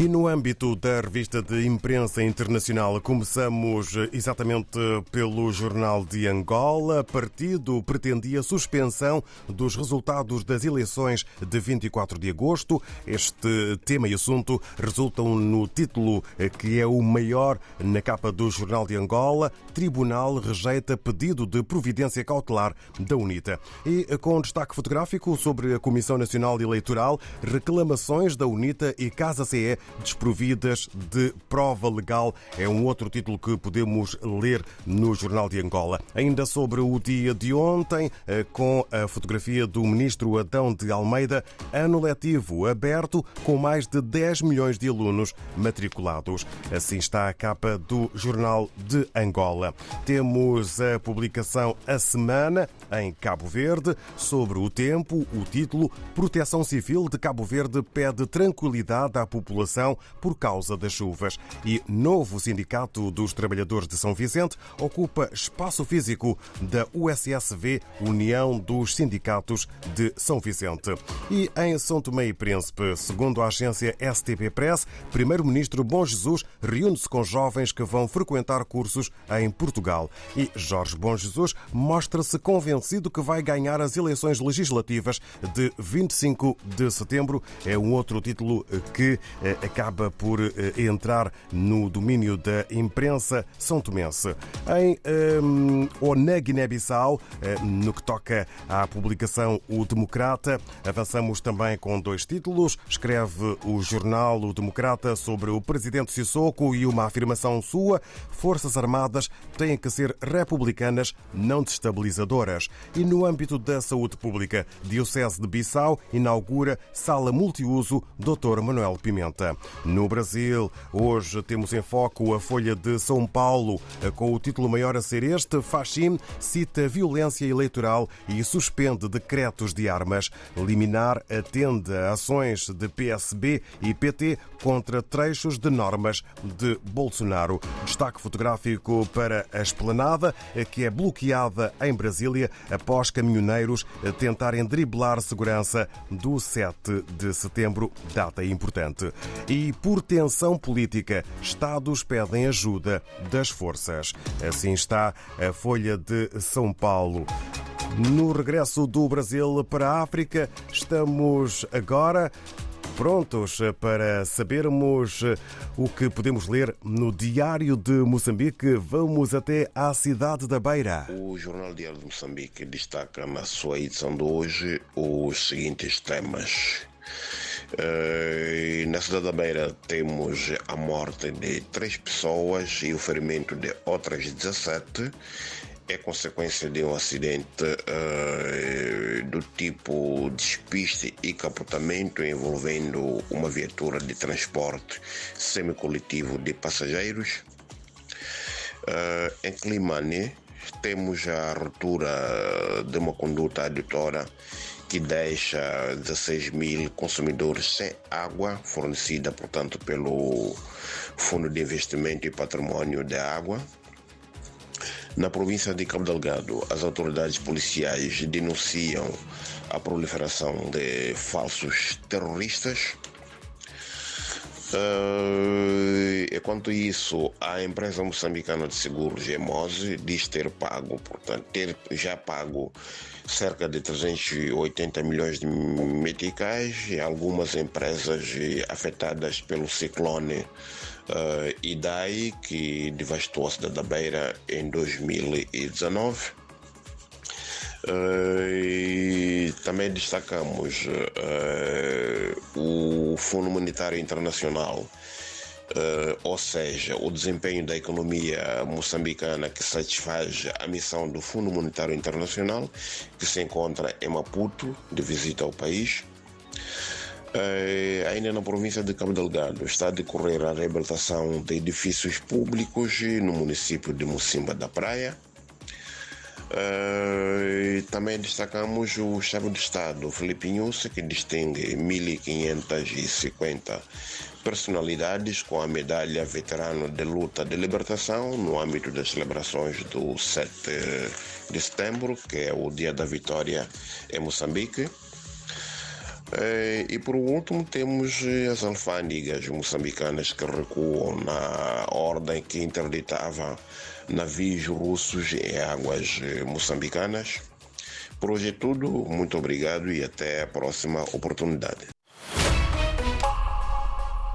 E no âmbito da revista de imprensa internacional, começamos exatamente pelo Jornal de Angola. Partido pretendia suspensão dos resultados das eleições de 24 de agosto. Este tema e assunto resultam no título que é o maior na capa do Jornal de Angola. Tribunal rejeita pedido de providência cautelar da UNITA. E com destaque fotográfico sobre a Comissão Nacional Eleitoral, reclamações da UNITA e Casa CE desprovidas de prova legal. É um outro título que podemos ler no Jornal de Angola. Ainda sobre o dia de ontem, eh, com a fotografia do ministro Adão de Almeida, ano letivo aberto com mais de 10 milhões de alunos matriculados. Assim está a capa do Jornal de Angola. Temos a publicação A Semana em Cabo Verde sobre o tempo, o título Proteção Civil de Cabo Verde pede tranquilidade à população por causa das chuvas. E novo Sindicato dos Trabalhadores de São Vicente ocupa espaço físico da USSV, União dos Sindicatos de São Vicente. E em São Tomé e Príncipe, segundo a agência STP Press, Primeiro-Ministro Bom Jesus reúne-se com jovens que vão frequentar cursos em Portugal. E Jorge Bom Jesus mostra-se convencido que vai ganhar as eleições legislativas de 25 de setembro. É um outro título que eh, acaba por eh, entrar no domínio da imprensa são tomense. Em um, ou na Guiné-Bissau, eh, no que toca à publicação O Democrata, avançamos também com dois títulos. Escreve o jornal O Democrata sobre o presidente Sissoko e uma afirmação sua: Forças Armadas têm que ser republicanas, não destabilizadoras. E no âmbito da saúde pública, Diocese de Bissau inaugura sala multiuso Dr. Manuel Pimenta. No Brasil, hoje temos em foco a Folha de São Paulo, com o título maior a ser este: Fachim cita violência eleitoral e suspende decretos de armas. Liminar atende a ações de PSB e PT contra trechos de normas de Bolsonaro. Destaque fotográfico para a esplanada, que é bloqueada em Brasília após caminhoneiros tentarem driblar segurança do 7 de setembro, data importante. E por tensão política, Estados pedem ajuda das forças. Assim está a Folha de São Paulo. No regresso do Brasil para a África, estamos agora prontos para sabermos o que podemos ler no Diário de Moçambique. Vamos até à cidade da Beira. O Jornal Diário de Moçambique destaca na sua edição de hoje os seguintes temas. Uh, na cidade da Beira temos a morte de três pessoas e o ferimento de outras 17 é consequência de um acidente uh, do tipo despiste e capotamento envolvendo uma viatura de transporte semicoletivo de passageiros. Uh, em Climane, temos a ruptura de uma conduta adutora que deixa 16 mil consumidores sem água fornecida, portanto, pelo Fundo de Investimento e Patrimônio da Água. Na província de Cabo Delgado, as autoridades policiais denunciam a proliferação de falsos terroristas. Uh, enquanto isso, a empresa moçambicana de seguros, Gemose, diz ter pago, portanto, ter já pago cerca de 380 milhões de meticais e algumas empresas afetadas pelo ciclone uh, Idai, que devastou a cidade da Beira em 2019. Uh, também destacamos uh, o Fundo Monetário Internacional, uh, ou seja, o desempenho da economia moçambicana que satisfaz a missão do Fundo Monetário Internacional, que se encontra em Maputo, de visita ao país. Uh, ainda na província de Cabo Delgado está a decorrer a reabilitação de edifícios públicos no município de Mocimba da Praia. Uh, também destacamos o chefe do Estado, Felipe Inhusse, que distingue 1.550 personalidades com a medalha Veterano de Luta de Libertação no âmbito das celebrações do 7 de setembro, que é o dia da vitória em Moçambique. Eh, e por último temos as alfândegas moçambicanas que recuam na ordem que interditava navios russos em águas moçambicanas. Por hoje é tudo, muito obrigado e até a próxima oportunidade.